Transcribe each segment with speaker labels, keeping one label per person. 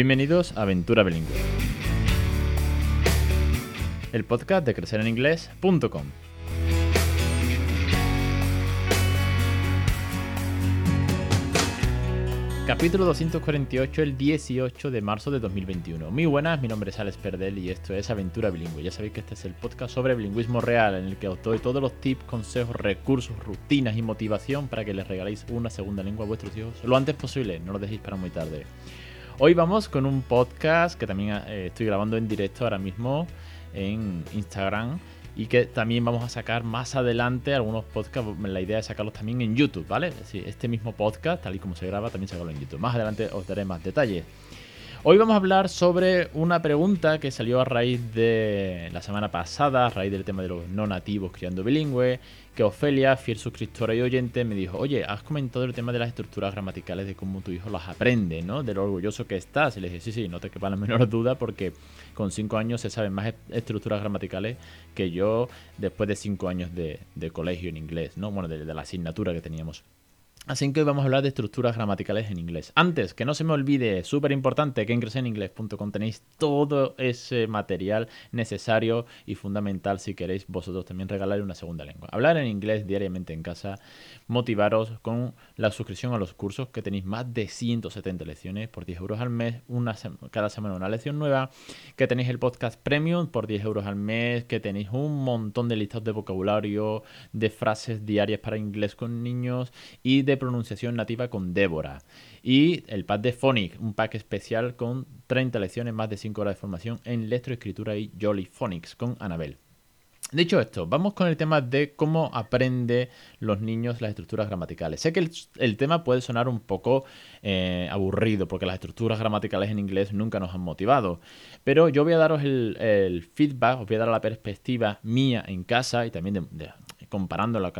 Speaker 1: Bienvenidos a Aventura Bilingüe, el podcast de crecereninglés.com. Capítulo 248, el 18 de marzo de 2021. Muy buenas, mi nombre es Alex Perdel y esto es Aventura Bilingüe. Ya sabéis que este es el podcast sobre bilingüismo real en el que os doy todos los tips, consejos, recursos, rutinas y motivación para que les regaléis una segunda lengua a vuestros hijos lo antes posible, no lo dejéis para muy tarde. Hoy vamos con un podcast que también eh, estoy grabando en directo ahora mismo en Instagram y que también vamos a sacar más adelante algunos podcasts. La idea es sacarlos también en YouTube, ¿vale? Este mismo podcast, tal y como se graba, también sacarlo en YouTube. Más adelante os daré más detalles. Hoy vamos a hablar sobre una pregunta que salió a raíz de la semana pasada, a raíz del tema de los no nativos criando bilingüe, que Ofelia, fiel suscriptora y oyente, me dijo, oye, has comentado el tema de las estructuras gramaticales, de cómo tu hijo las aprende, ¿no? De lo orgulloso que estás. Y le dije, sí, sí, no te quepa la menor duda porque con cinco años se saben más estructuras gramaticales que yo después de cinco años de, colegio en inglés, ¿no? Bueno, de la asignatura que teníamos. Así que hoy vamos a hablar de estructuras gramaticales en inglés. Antes, que no se me olvide, súper importante, que en creceninglés.com tenéis todo ese material necesario y fundamental si queréis vosotros también regalar una segunda lengua. Hablar en inglés diariamente en casa, motivaros con la suscripción a los cursos, que tenéis más de 170 lecciones por 10 euros al mes, una cada semana una lección nueva, que tenéis el podcast premium por 10 euros al mes, que tenéis un montón de listados de vocabulario, de frases diarias para inglés con niños y de pronunciación nativa con Débora. Y el pack de Phonic, un pack especial con 30 lecciones, más de 5 horas de formación en lectoescritura y Jolly Phonics con Anabel. Dicho esto, vamos con el tema de cómo aprende los niños las estructuras gramaticales. Sé que el, tema puede sonar un poco eh, aburrido porque las estructuras gramaticales en inglés nunca nos han motivado, pero yo voy a daros el, feedback, os voy a dar la perspectiva mía en casa y también de, con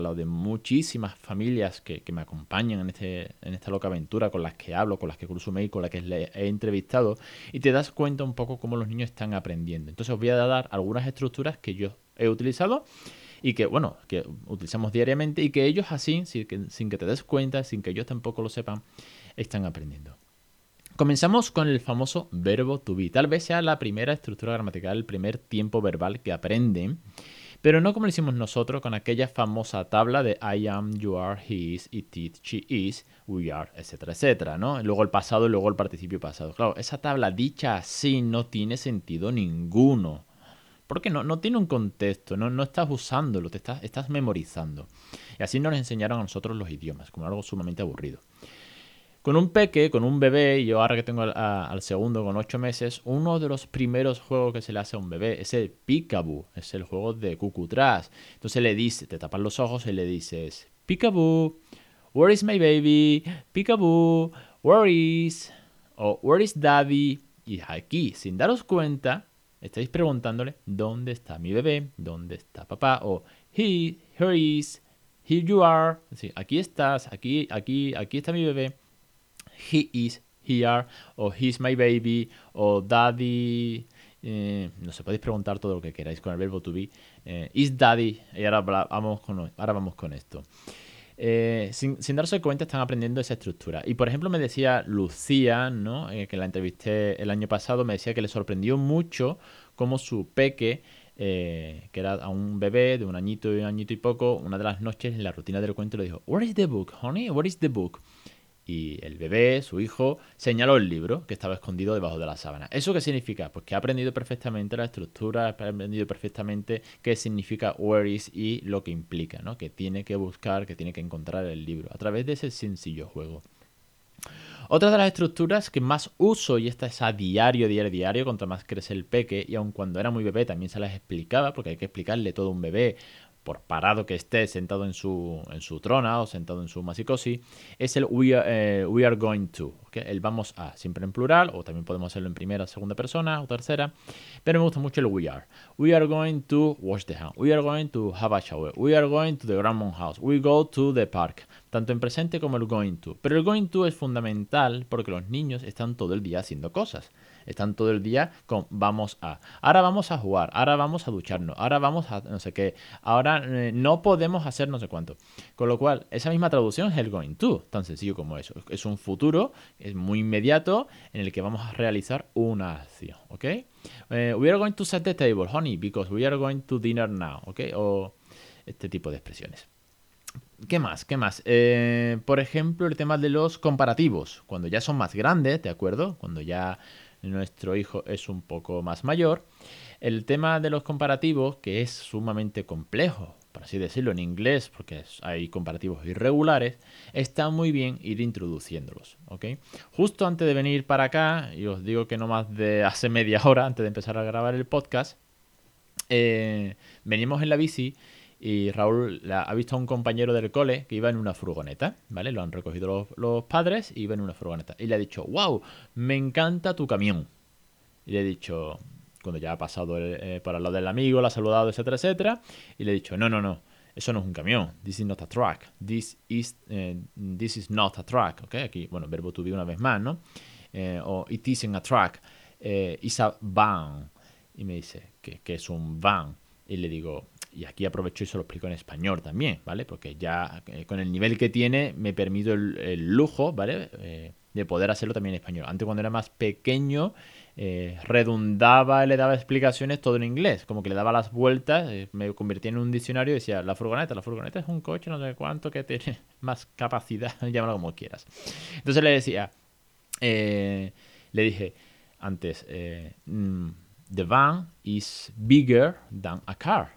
Speaker 1: la de muchísimas familias que, me acompañan en, este, en esta loca aventura, con las que hablo, con las que cruzo mail, con las que les he entrevistado, y te das cuenta un poco cómo los niños están aprendiendo. Entonces os voy a dar algunas estructuras que yo he utilizado y que, bueno, que utilizamos diariamente y que ellos así, sin que, sin que te des cuenta, sin que ellos tampoco lo sepan, están aprendiendo. Comenzamos con el famoso verbo to be. Tal vez sea la primera estructura gramatical, el primer tiempo verbal que aprenden. Pero no como lo hicimos nosotros con aquella famosa tabla de I am, you are, he is, it is, she is, we are, etcétera, etcétera, ¿no? Luego el pasado y luego el participio pasado. Claro, esa tabla dicha así no tiene sentido ninguno. Porque no, no tiene un contexto, no, no estás usándolo, te estás, estás memorizando. Y así nos enseñaron a nosotros los idiomas, como algo sumamente aburrido. Con un peque, con un bebé, y yo ahora que tengo al, segundo con ocho meses, uno de los primeros juegos que se le hace a un bebé es el Peekaboo, es el juego de cucutras. Entonces le dices, te tapas los ojos y le dices, Peekaboo, where is my baby? Peekaboo, where is? O where is daddy? Y aquí, sin daros cuenta, estáis preguntándole, ¿dónde está mi bebé? ¿Dónde está papá? O he, here is, here you are. aquí estás, aquí, aquí, aquí está mi bebé he is here, o he's my baby, o daddy. Eh, no sé, podéis preguntar todo lo que queráis con el verbo to be. Eh, is daddy. Y ahora con, ahora vamos con esto. Eh, sin, darse cuenta están aprendiendo esa estructura. Y por ejemplo me decía Lucía, ¿no? que la entrevisté el año pasado, me decía que le sorprendió mucho cómo su peque, que era a un bebé de un añito y un añito y poco, una de las noches en la rutina del cuento le dijo, Where is the book, honey? Where is the book? Y el bebé, su hijo, señaló el libro que estaba escondido debajo de la sábana. ¿Eso qué significa? Pues que ha aprendido perfectamente la estructura, ha aprendido perfectamente qué significa where is y lo que implica, ¿no? Que tiene que buscar, que tiene que encontrar el libro a través de ese sencillo juego. Otra de las estructuras que más uso, y esta es a diario, diario, diario, cuanto más crece el peque, y aun cuando era muy bebé también se las explicaba, porque hay que explicarle todo un bebé por parado que esté sentado en su, en su trona o sentado en su masicosi, es el we are, eh, going to. El vamos a, siempre en plural, o también podemos hacerlo en primera, segunda persona o tercera, pero me gusta mucho el we are. We are going to wash the hand. We are going to have a shower. We are going to the grandma's house. We go to the park. Tanto en presente como el going to. Pero el going to es fundamental porque los niños están todo el día haciendo cosas. Están todo el día con vamos a. Ahora vamos a jugar, ahora vamos a ducharnos, ahora vamos a no sé qué, ahora eh, no podemos hacer no sé cuánto. Con lo cual, esa misma traducción es el going to, tan sencillo como eso. Es un futuro es muy inmediato en el que vamos a realizar una acción, ¿ok? Eh, we are going to set the table, honey, because we are going to dinner now, ¿ok? O este tipo de expresiones. ¿Qué más? ¿Qué más? Eh, por ejemplo, el tema de los comparativos. Cuando ya son más grandes, ¿de acuerdo? Cuando ya nuestro hijo es un poco más mayor. El tema de los comparativos, que es sumamente complejo, por así decirlo, en inglés, porque hay comparativos irregulares, está muy bien ir introduciéndolos, ¿ok? Justo antes de venir para acá, y os digo que no más de hace media hora, antes de empezar a grabar el podcast, eh, venimos en la bici y Raúl ha visto a un compañero del cole que iba en una furgoneta, ¿vale? Lo han recogido los, padres y iba en una furgoneta. Y le ha dicho, wow, me encanta tu camión. Y le he dicho, cuando ya ha pasado eh, por al lado del amigo, le ha saludado, etcétera, etcétera. Y le he dicho, no, no, no, eso no es un camión. This is not a truck. This is, eh, this is not a truck. ¿Ok? Aquí, bueno, verbo to be una vez más, ¿no? Eh, o it isn't a truck. it's a van. Y me dice que, que es un van. Y le digo, y aquí aprovecho y se lo explico en español también, ¿vale? Porque ya eh, con el nivel que tiene me permito el, lujo, ¿vale? Eh, de poder hacerlo también en español. Antes cuando era más pequeño eh, redundaba, le daba explicaciones todo en inglés, como que le daba las vueltas, me convertía en un diccionario y decía, la furgoneta, la furgoneta es un coche, no sé cuánto, que tiene más capacidad, llámalo como quieras. Entonces le decía, le dije antes, mm, the van is bigger than a car.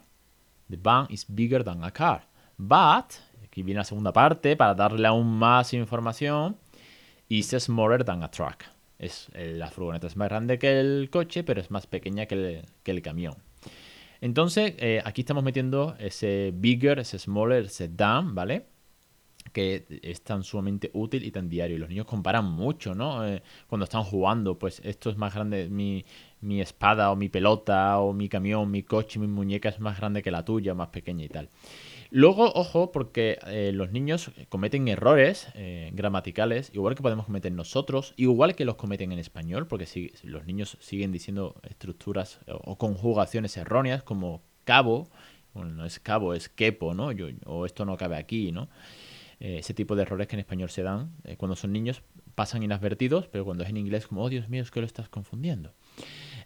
Speaker 1: The van is bigger than a car. But, aquí viene la segunda parte para darle aún más información, is smaller than a truck. Es, eh, la furgoneta es más grande que el coche, pero es más pequeña que el, camión. Entonces, eh, aquí estamos metiendo ese bigger, ese smaller, ese than, ¿vale? que es tan sumamente útil y tan diario. Y los niños comparan mucho, ¿no? Eh, cuando están jugando, pues esto es más grande, mi, mi espada o mi pelota o mi camión, mi coche, mi muñeca es más grande que la tuya, más pequeña y tal. Luego, ojo, porque eh, los niños cometen errores eh, gramaticales, igual que podemos cometer nosotros, igual que los cometen en español, porque si, los niños siguen diciendo estructuras o, conjugaciones erróneas como cabo, bueno, no es cabo, es quepo, ¿no? O esto no cabe aquí, ¿no? Eh, ese tipo de errores que en español se dan cuando son niños pasan inadvertidos, pero cuando es en inglés como, oh Dios mío, es que lo estás confundiendo.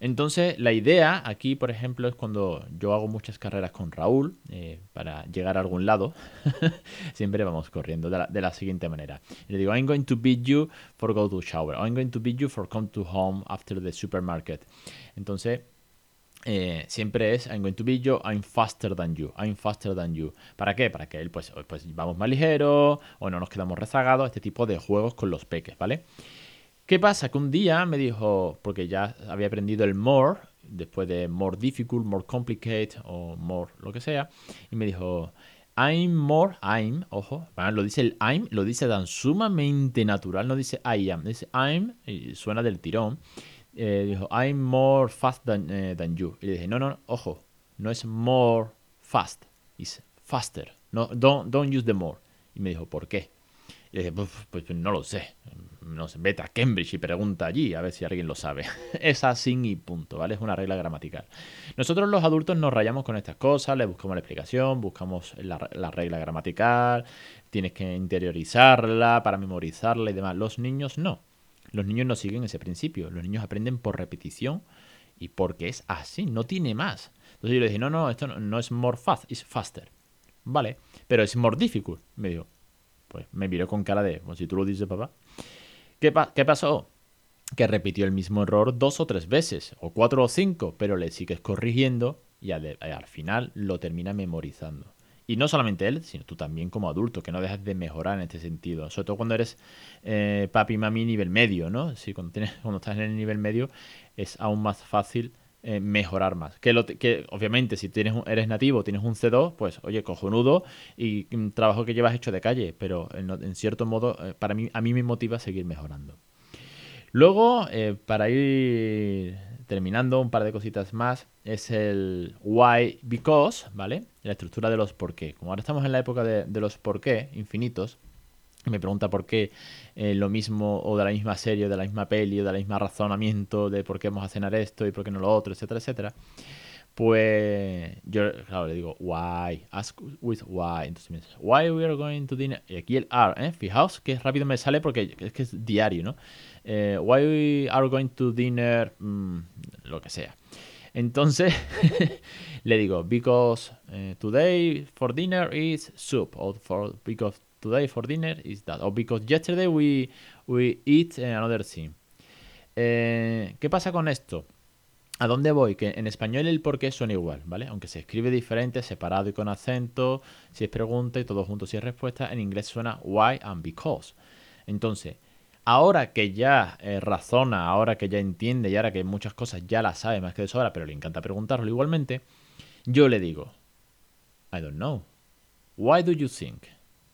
Speaker 1: Entonces, la idea aquí, por ejemplo, es cuando yo hago muchas carreras con Raúl eh, para llegar a algún lado, siempre vamos corriendo de la, siguiente manera. le digo, I'm going to beat you for go to shower. I'm going to beat you for come to home after the supermarket. Entonces, eh, siempre es I'm going to beat you, I'm faster than you, I'm faster than you. ¿Para qué? Para que él, pues, pues vamos más ligero o no nos quedamos rezagados, este tipo de juegos con los peques, ¿vale? ¿Qué pasa? Que un día me dijo, porque ya había aprendido el more, después de more difficult, more complicated o more lo que sea, y me dijo, I'm more, I'm, ojo, lo dice el I'm, lo dice tan sumamente natural, no dice I am, dice I'm, y suena del tirón. Eh, dijo, I'm more fast than, eh, than you. Y le dije, no, no, ojo, no es more fast, es faster. No, don't, don't use the more. Y me dijo, ¿por qué? Y le dije, pues, pues, no lo sé. No sé, vete a Cambridge y pregunta allí a ver si alguien lo sabe. es así y punto, ¿vale? Es una regla gramatical. Nosotros los adultos nos rayamos con estas cosas, le buscamos la explicación, buscamos la, la regla gramatical, tienes que interiorizarla para memorizarla y demás. Los niños no. Los niños no siguen ese principio. Los niños aprenden por repetición y porque es así, no tiene más. Entonces yo le dije, no, no, esto no, es more fast, es faster. Vale, pero es more difficult. Me dijo, pues me miró con cara de, si tú lo dices, papá. ¿Qué, ¿Qué pasó? Que repitió el mismo error dos o tres veces, o cuatro o cinco, pero le sigues corrigiendo y al, al final lo termina memorizando. Y no solamente él, sino tú también como adulto, que no dejas de mejorar en este sentido. Sobre todo cuando eres eh, papi mami nivel medio, ¿no? Si cuando, tienes, cuando estás en el nivel medio es aún más fácil eh, mejorar más. Que, lo, que obviamente si tienes eres nativo, tienes un C2, pues oye, cojonudo y un trabajo que llevas hecho de calle, pero en, cierto modo eh, para mí, a mí me motiva seguir mejorando. Luego, para ir terminando, un par de cositas más, es el why, because, ¿vale? La estructura de los por qué. Como ahora estamos en la época de, los por qué infinitos, me pregunta por qué eh, lo mismo o de la misma serie, de la misma peli, o de la misma razonamiento de por qué vamos a cenar esto y por qué no lo otro, etcétera, etcétera. Pues yo, claro, le digo, why, ask with why. Entonces why we are going to dinner. Y aquí el are, ¿eh? Fijaos que rápido me sale porque es que es diario, ¿no? Eh, why we are going to dinner, mm, lo que sea. Entonces le digo, because uh, today for dinner is soup, or for, because today for dinner is that, or because yesterday we, we eat another thing. Eh, ¿Qué pasa con esto? ¿A dónde voy? Que en español el por qué suena igual, ¿vale? Aunque se escribe diferente, separado y con acento, si es pregunta y todo junto si es respuesta, en inglés suena why and because. Entonces, ahora que ya eh, razona, ahora que ya entiende y ahora que muchas cosas ya las sabe más que de sobra, pero le encanta preguntarlo igualmente, yo le digo, I don't know. Why do you think?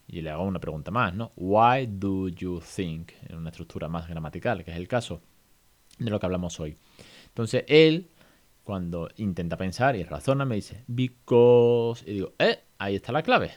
Speaker 1: Y le hago una pregunta más, ¿no? Why do you think? En una estructura más gramatical, que es el caso de lo que hablamos hoy. Entonces él, cuando intenta pensar y razona, me dice, because, y digo, eh, ahí está la clave.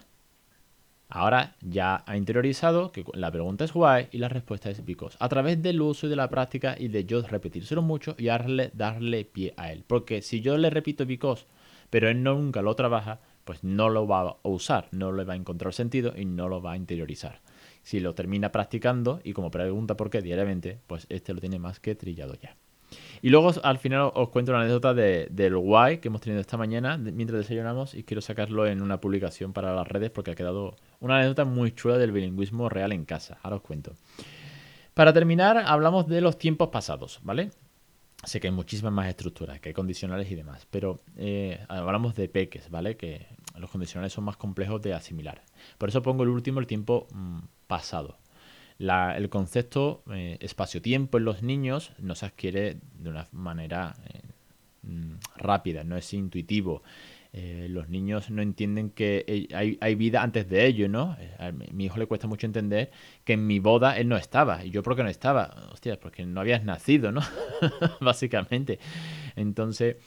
Speaker 1: Ahora ya ha interiorizado que la pregunta es why y la respuesta es because. A través del uso y de la práctica y de yo repetírselo mucho y darle, darle pie a él. Porque si yo le repito because, pero él nunca lo trabaja, pues no lo va a usar, no le va a encontrar sentido y no lo va a interiorizar. Si lo termina practicando y como pregunta por qué diariamente, pues este lo tiene más que trillado ya. Y luego al final os cuento una anécdota del guay que hemos tenido esta mañana mientras desayunamos y quiero sacarlo en una publicación para las redes porque ha quedado una anécdota muy chula del bilingüismo real en casa. Ahora os cuento. Para terminar, hablamos de los tiempos pasados, ¿vale? Sé que hay muchísimas más estructuras, que hay condicionales y demás, pero eh, hablamos de peques, ¿vale? Que los condicionales son más complejos de asimilar. Por eso pongo el último, el tiempo mm, pasado el concepto eh, espacio-tiempo en los niños no se adquiere de una manera eh, mm, rápida, no es intuitivo. Eh, los niños no entienden que hay, vida antes de ellos, ¿no? A mi hijo le cuesta mucho entender que en mi boda él no estaba. ¿Y yo por qué no estaba? Hostia, porque no habías nacido, ¿no? Básicamente. Entonces,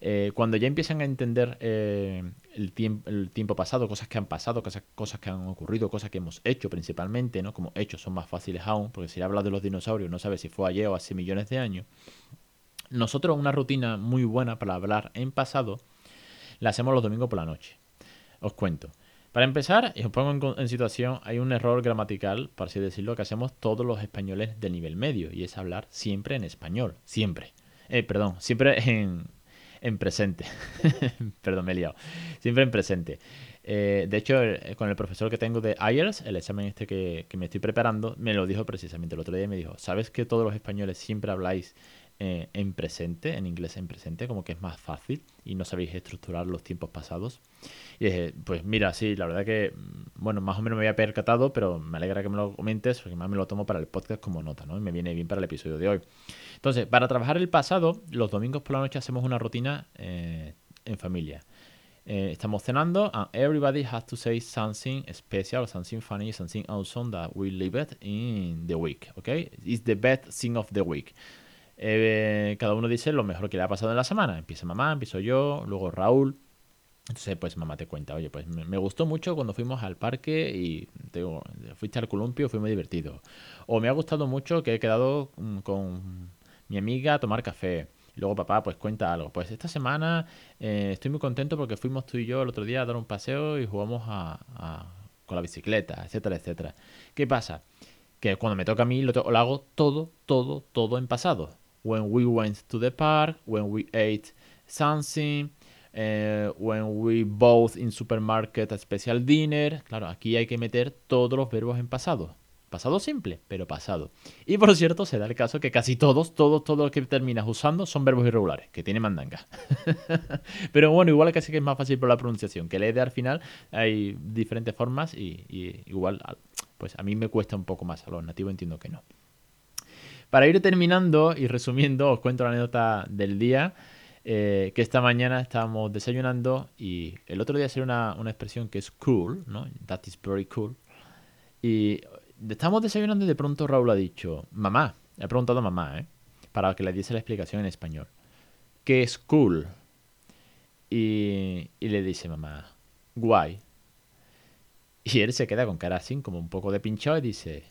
Speaker 1: eh, cuando ya empiezan a entender eh, el, tiempo pasado, cosas que han pasado, cosas, cosas que han ocurrido, cosas que hemos hecho principalmente, ¿no? Como hechos son más fáciles aún, porque si hablas de los dinosaurios no sabes si fue ayer o hace millones de años. Nosotros una rutina muy buena para hablar en pasado la hacemos los domingos por la noche. Os cuento. Para empezar, y os pongo en, en, situación, hay un error gramatical, por así decirlo, que hacemos todos los españoles de nivel medio, y es hablar siempre en español. Siempre. Eh, perdón, siempre en, en presente. Perdón, me he liado. Siempre en presente. Eh, de hecho, eh, con el profesor que tengo de IELTS, el examen este que, que, me estoy preparando, me lo dijo precisamente el otro día. Me dijo, ¿sabes que todos los españoles siempre habláis eh, en presente, en inglés en presente, como que es más fácil y no sabéis estructurar los tiempos pasados. Y dije, pues mira, sí, la verdad que, mm, bueno, más o menos me había percatado, pero me alegra que me lo comentes, porque más me lo tomo para el podcast como nota, ¿no? Y me viene bien para el episodio de hoy. Entonces, para trabajar el pasado, los domingos por la noche hacemos una rutina eh, en familia. Eh, estamos cenando and everybody has to say something special, something funny, something awesome that we live it in the week, okay? It's the best thing of the week. Eh, cada uno dice lo mejor que le ha pasado en la semana. Empieza mamá, empiezo yo, luego Raúl. Entonces, pues mamá te cuenta, oye, pues me, gustó mucho cuando fuimos al parque y digo, fuiste al columpio, fue muy divertido. O me ha gustado mucho que he quedado mm, con mi amiga a tomar café. Luego papá, pues cuenta algo. Pues esta semana eh, estoy muy contento porque fuimos tú y yo el otro día a dar un paseo y jugamos con la bicicleta, etcétera, etcétera. ¿Qué pasa? Que cuando me toca a mí lo hago todo, todo, todo en pasado when we went to the park, when we ate something, uh, when we both in supermarket a special dinner. Claro, aquí hay que meter todos los verbos en pasado. Pasado simple, pero pasado. Y por cierto, se da el caso que casi todos, todos, todos los que terminas usando son verbos irregulares, que tiene mandanga. pero bueno, igual casi que es más fácil por la pronunciación. Que le de al final hay diferentes formas y igual, pues a mí me cuesta un poco más. A los nativos entiendo que no. Para ir terminando y resumiendo, os cuento la anécdota del día. Eh, que esta mañana estábamos desayunando y el otro día salió una, una expresión que es cool, ¿no? That is very cool. Y estamos desayunando y de pronto Raúl ha dicho, mamá, he preguntado a mamá, ¿eh? Para que le diese la explicación en español. ¿Qué es cool? Y, y le dice mamá, guay. Y él se queda con cara así, como un poco de pinchado y dice,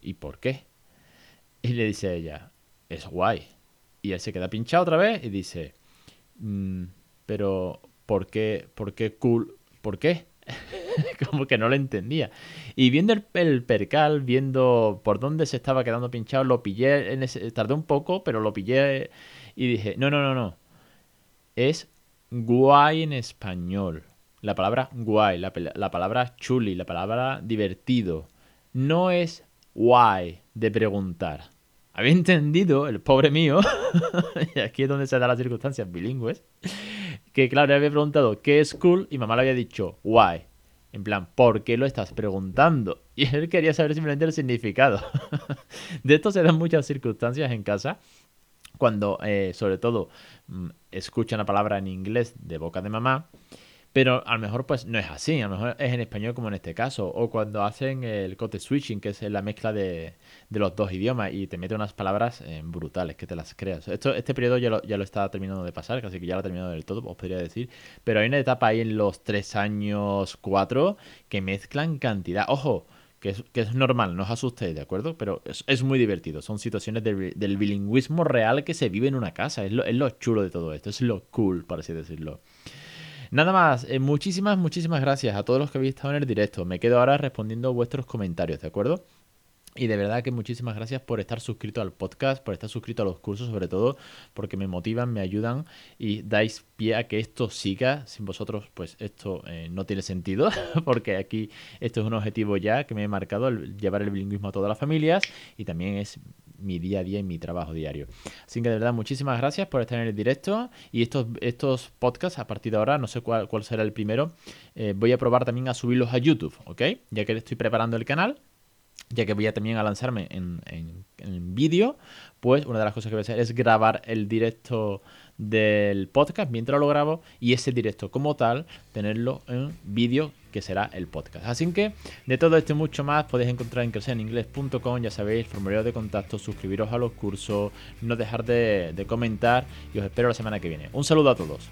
Speaker 1: ¿y por qué? Y le dice ella, es guay. Y él se queda pinchado otra vez y dice, mm, pero ¿por qué? ¿Por qué cool? ¿Por qué? como que no lo entendía. Y viendo el, percal, viendo por dónde se estaba quedando pinchado, lo pillé, en ese, tardé un poco, pero lo pillé y dije, no, no, no, no. Es guay en español. La palabra guay, la, la palabra chuli, la palabra divertido. No es guay de preguntar. Había entendido, el pobre mío, y aquí es donde se dan las circunstancias bilingües, que claro, le había preguntado qué es cool y mamá le había dicho why. En plan, ¿por qué lo estás preguntando? Y él quería saber simplemente el significado. de esto se dan muchas circunstancias en casa cuando, eh, sobre todo, mm, escuchan la palabra en inglés de boca de mamá pero a lo mejor pues no es así, a lo mejor es en español como en este caso, o cuando hacen el code switching, que es la mezcla de, los dos idiomas y te mete unas palabras eh, brutales que te las creas. Esto, este periodo ya lo, ya lo está terminando de pasar, casi que ya lo ha terminado del todo, os podría decir, pero hay una etapa ahí en los tres años, cuatro, que mezclan cantidad. Ojo, que es, que es, normal, no os asustéis, ¿de acuerdo? Pero es, muy divertido. Son situaciones del bilingüismo real que se vive en una casa. Es lo, es lo chulo de todo esto, es lo cool, por así decirlo. Nada más, eh, muchísimas, muchísimas gracias a todos los que habéis estado en el directo. Me quedo ahora respondiendo vuestros comentarios, ¿de acuerdo? Y de verdad que muchísimas gracias por estar suscrito al podcast, por estar suscrito a los cursos sobre todo, porque me motivan, me ayudan y dais pie a que esto siga. Sin vosotros, pues esto eh, no tiene sentido, porque aquí esto es un objetivo ya que me he marcado, llevar el bilingüismo a todas las familias y también es mi día a día y mi trabajo diario. Así que de verdad, muchísimas gracias por estar en el directo y estos, estos podcasts a partir de ahora, no sé cuál, cuál será el primero, eh, voy a probar también a subirlos a YouTube, ¿ok? Ya que estoy preparando el canal ya que voy a también a lanzarme en, en, vídeo, pues una de las cosas que voy a hacer es grabar el directo del podcast mientras lo grabo y ese directo como tal tenerlo en vídeo que será el podcast. Así que de todo esto y mucho más podéis encontrar en crecereningles.com, ya sabéis, formulario de contacto, suscribiros a los cursos, no dejar de, de comentar y os espero la semana que viene. Un saludo a todos.